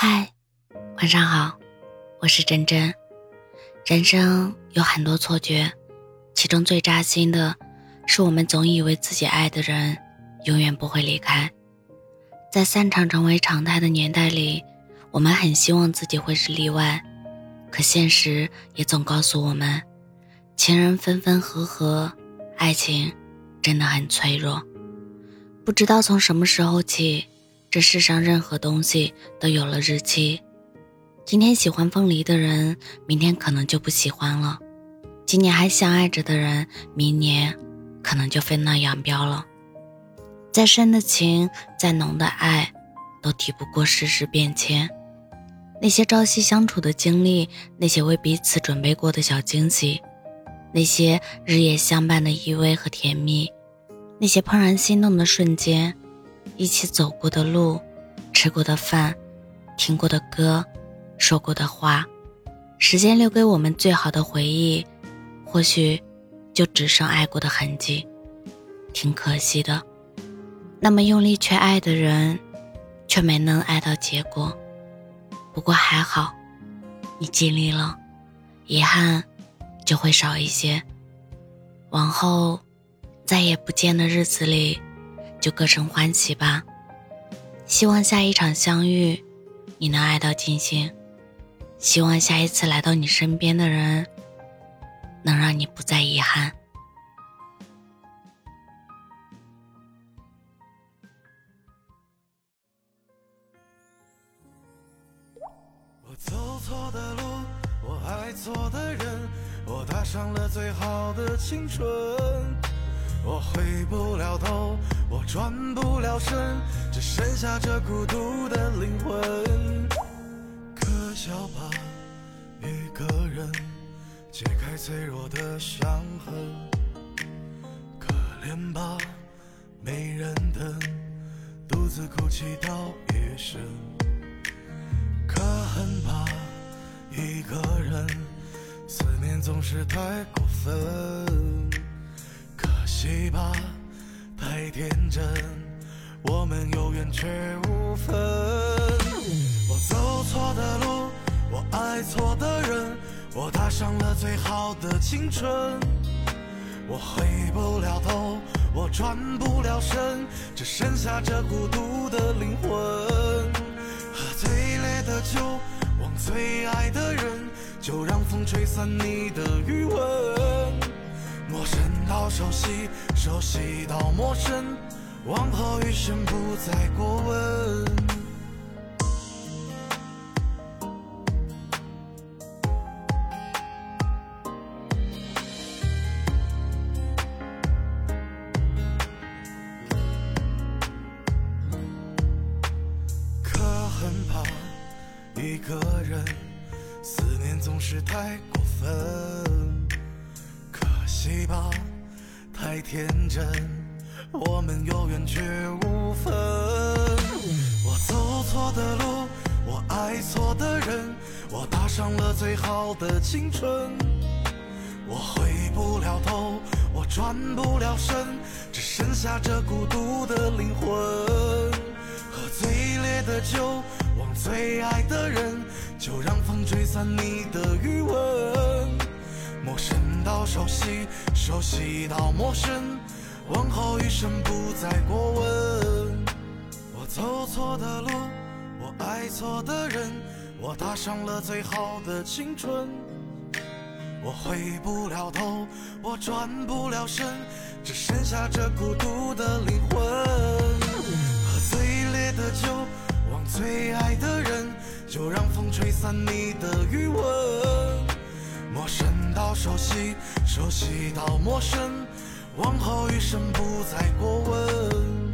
嗨，晚上好，我是真真。人生有很多错觉，其中最扎心的是，我们总以为自己爱的人永远不会离开。在散场成为常态的年代里，我们很希望自己会是例外，可现实也总告诉我们，情人分分合合，爱情真的很脆弱。不知道从什么时候起。这世上任何东西都有了日期。今天喜欢凤梨的人，明天可能就不喜欢了；今年还相爱着的人，明年可能就分道扬镳了。再深的情，再浓的爱，都抵不过世事变迁。那些朝夕相处的经历，那些为彼此准备过的小惊喜，那些日夜相伴的依偎和甜蜜，那些怦然心动的瞬间。一起走过的路，吃过的饭，听过的歌，说过的话，时间留给我们最好的回忆，或许就只剩爱过的痕迹，挺可惜的。那么用力去爱的人，却没能爱到结果。不过还好，你尽力了，遗憾就会少一些。往后再也不见的日子里。就各生欢喜吧。希望下一场相遇，你能爱到尽兴；希望下一次来到你身边的人，能让你不再遗憾。我走错的路，我爱错的人，我搭上了最好的青春。我回不了头，我转不了身，只剩下这孤独的灵魂。可笑吧，一个人解开脆弱的伤痕；可怜吧，没人疼，独自哭泣到夜深。可恨吧，一个人思念总是太过分。吧，太天真，我们有缘却无分。我走错的路，我爱错的人，我搭上了最好的青春。我回不了头，我转不了身，只剩下这孤独的灵魂。喝最烈的酒，忘最爱的人，就让风吹散你的余温。陌生到熟悉，熟悉到陌生，往后余生不再过问。可恨怕一个人，思念总是太过分。惜吧，太天真，我们有缘却无分。我走错的路，我爱错的人，我搭上了最好的青春。我回不了头，我转不了身，只剩下这孤独的灵魂。喝最烈的酒，忘最爱的人，就让风吹散你的余温。陌生到熟悉，熟悉到陌生，往后余生不再过问。我走错的路，我爱错的人，我搭上了最好的青春。我回不了头，我转不了身，只剩下这孤独的灵魂。喝最烈的酒，忘最爱的人，就让风吹散你的余温。陌生到熟悉，熟悉到陌生，往后余生不再过问。